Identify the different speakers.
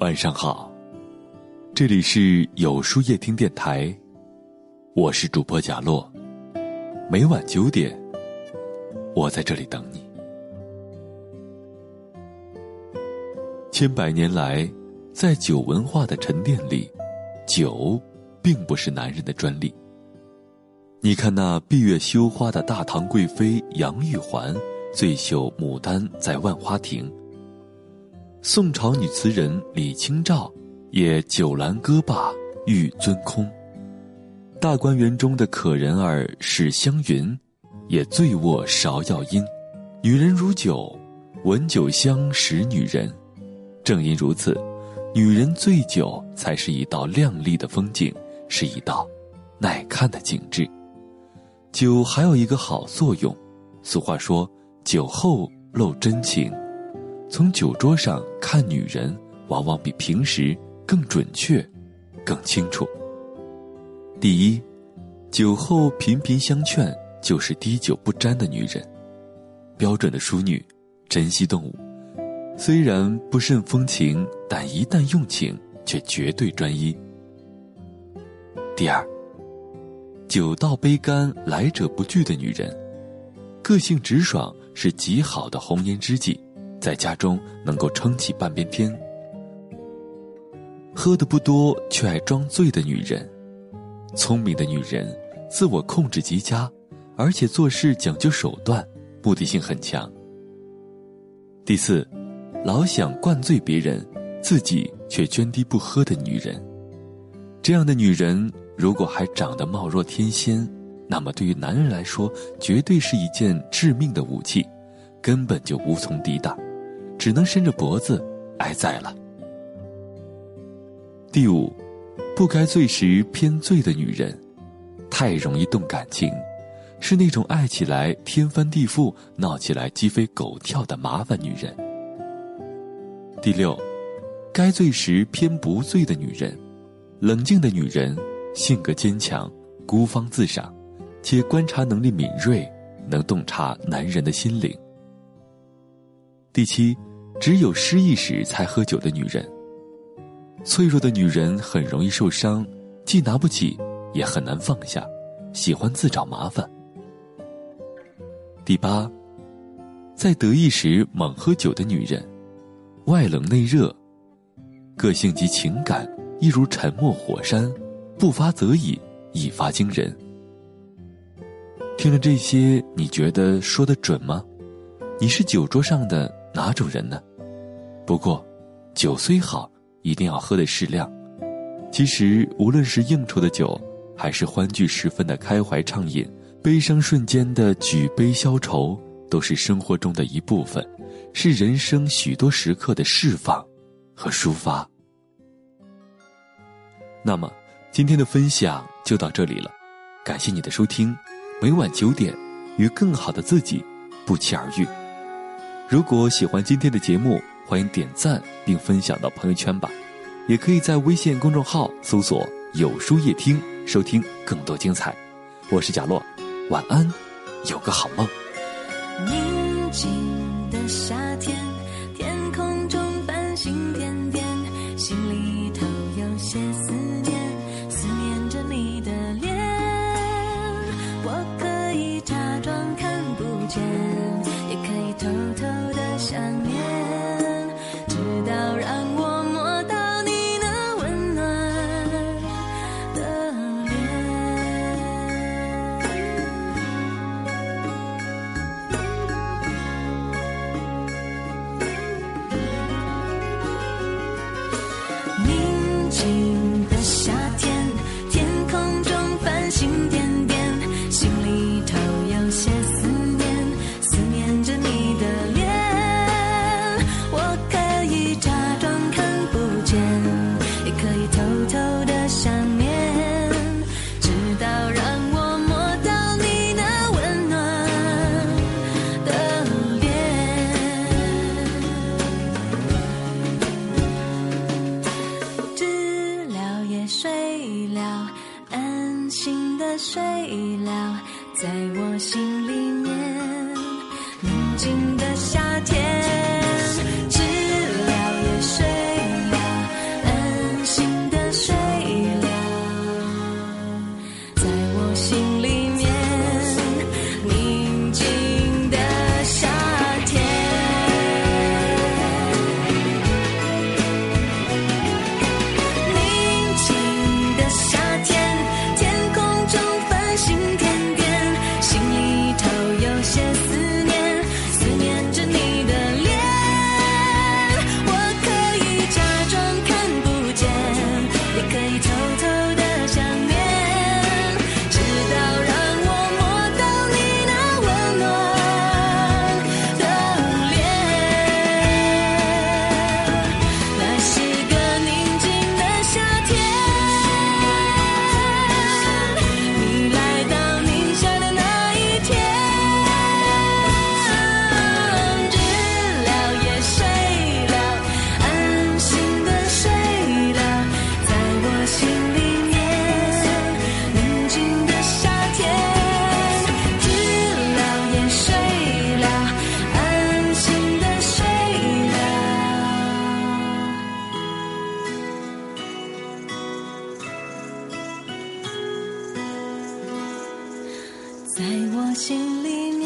Speaker 1: 晚上好，这里是有书夜听电台，我是主播贾洛。每晚九点，我在这里等你。千百年来，在酒文化的沉淀里，酒并不是男人的专利。你看那闭月羞花的大唐贵妃杨玉环，醉绣牡丹在万花亭。宋朝女词人李清照，也酒阑歌罢玉樽空。大观园中的可人儿史湘云，也醉卧芍药阴。女人如酒，闻酒香识女人。正因如此，女人醉酒才是一道亮丽的风景，是一道耐看的景致。酒还有一个好作用，俗话说：“酒后露真情。”从酒桌上看女人，往往比平时更准确、更清楚。第一，酒后频频相劝，就是滴酒不沾的女人，标准的淑女，珍惜动物。虽然不甚风情，但一旦用情，却绝对专一。第二，酒到杯干，来者不拒的女人，个性直爽，是极好的红颜知己。在家中能够撑起半边天，喝的不多却爱装醉的女人，聪明的女人，自我控制极佳，而且做事讲究手段，目的性很强。第四，老想灌醉别人，自己却涓滴不喝的女人，这样的女人如果还长得貌若天仙，那么对于男人来说，绝对是一件致命的武器，根本就无从抵挡。只能伸着脖子挨宰了。第五，不该醉时偏醉的女人，太容易动感情，是那种爱起来天翻地覆、闹起来鸡飞狗跳的麻烦女人。第六，该醉时偏不醉的女人，冷静的女人，性格坚强，孤芳自赏，且观察能力敏锐，能洞察男人的心灵。第七，只有失意时才喝酒的女人。脆弱的女人很容易受伤，既拿不起，也很难放下，喜欢自找麻烦。第八，在得意时猛喝酒的女人，外冷内热，个性及情感一如沉默火山，不发则已，一发惊人。听了这些，你觉得说的准吗？你是酒桌上的？哪种人呢？不过，酒虽好，一定要喝的适量。其实，无论是应酬的酒，还是欢聚时分的开怀畅饮，悲伤瞬间的举杯消愁，都是生活中的一部分，是人生许多时刻的释放和抒发。那么，今天的分享就到这里了，感谢你的收听。每晚九点，与更好的自己不期而遇。如果喜欢今天的节目，欢迎点赞并分享到朋友圈吧。也可以在微信公众号搜索“有书夜听”收听更多精彩。我是贾洛，晚安，有个好梦。
Speaker 2: 宁静的夏安心的睡了，在我心里面，宁静的在我心里。